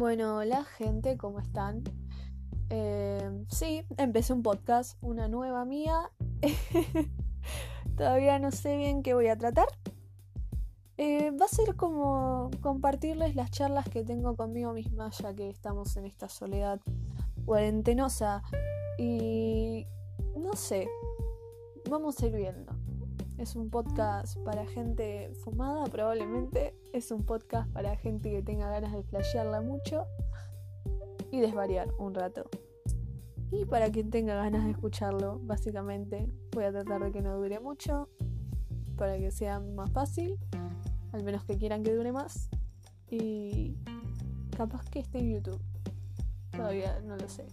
Bueno, hola gente, ¿cómo están? Eh, sí, empecé un podcast, una nueva mía. Todavía no sé bien qué voy a tratar. Eh, va a ser como compartirles las charlas que tengo conmigo misma, ya que estamos en esta soledad cuarentenosa. Y no sé, vamos a ir viendo. Es un podcast para gente fumada, probablemente. Es un podcast para gente que tenga ganas de flashearla mucho y desvariar un rato. Y para quien tenga ganas de escucharlo, básicamente, voy a tratar de que no dure mucho, para que sea más fácil, al menos que quieran que dure más. Y capaz que esté en YouTube. Todavía no lo sé.